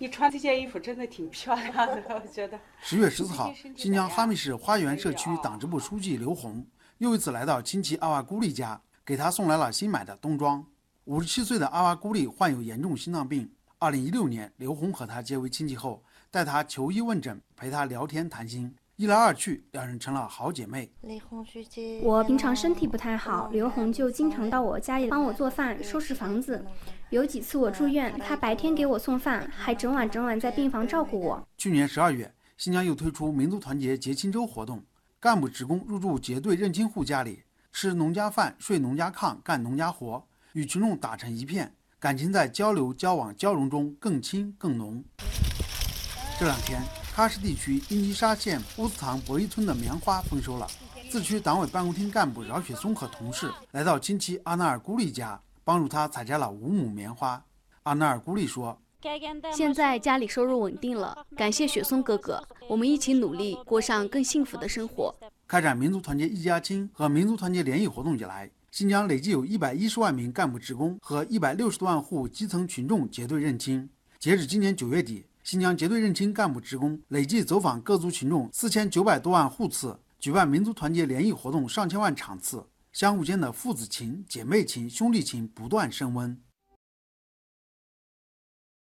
你穿这件衣服真的挺漂亮的，我觉得。十月十四号，新疆哈密市花园社区党支部书记刘红又一次来到亲戚阿瓦古丽家，给他送来了新买的冬装。五十七岁的阿瓦古丽患有严重心脏病。二零一六年，刘红和他结为亲戚后，带他求医问诊，陪他聊天谈心。一来二去，两人成了好姐妹。我平常身体不太好，刘红就经常到我家里帮我做饭、收拾房子。有几次我住院，她白天给我送饭，还整晚整晚在病房照顾我。去年十二月，新疆又推出民族团结结亲周活动，干部职工入住结对认亲户家里，吃农家饭、睡农家炕、干农家活，与群众打成一片，感情在交流、交往、交融中更亲更浓。这两天。喀什地区英吉沙县乌斯唐博伊村的棉花丰收了。自区党委办公厅干部饶雪松和同事来到亲戚阿纳尔古丽家，帮助他采摘了五亩棉花。阿纳尔古丽说：“现在家里收入稳定了，感谢雪松哥哥，我们一起努力，过上更幸福的生活。”开展民族团结一家亲和民族团结联谊活动以来，新疆累计有一百一十万名干部职工和一百六十多万户基层群众结对认亲。截止今年九月底。新疆结对认亲干部职工累计走访各族群众四千九百多万户次，举办民族团结联谊活动上千万场次，相互间的父子情、姐妹情、兄弟情不断升温。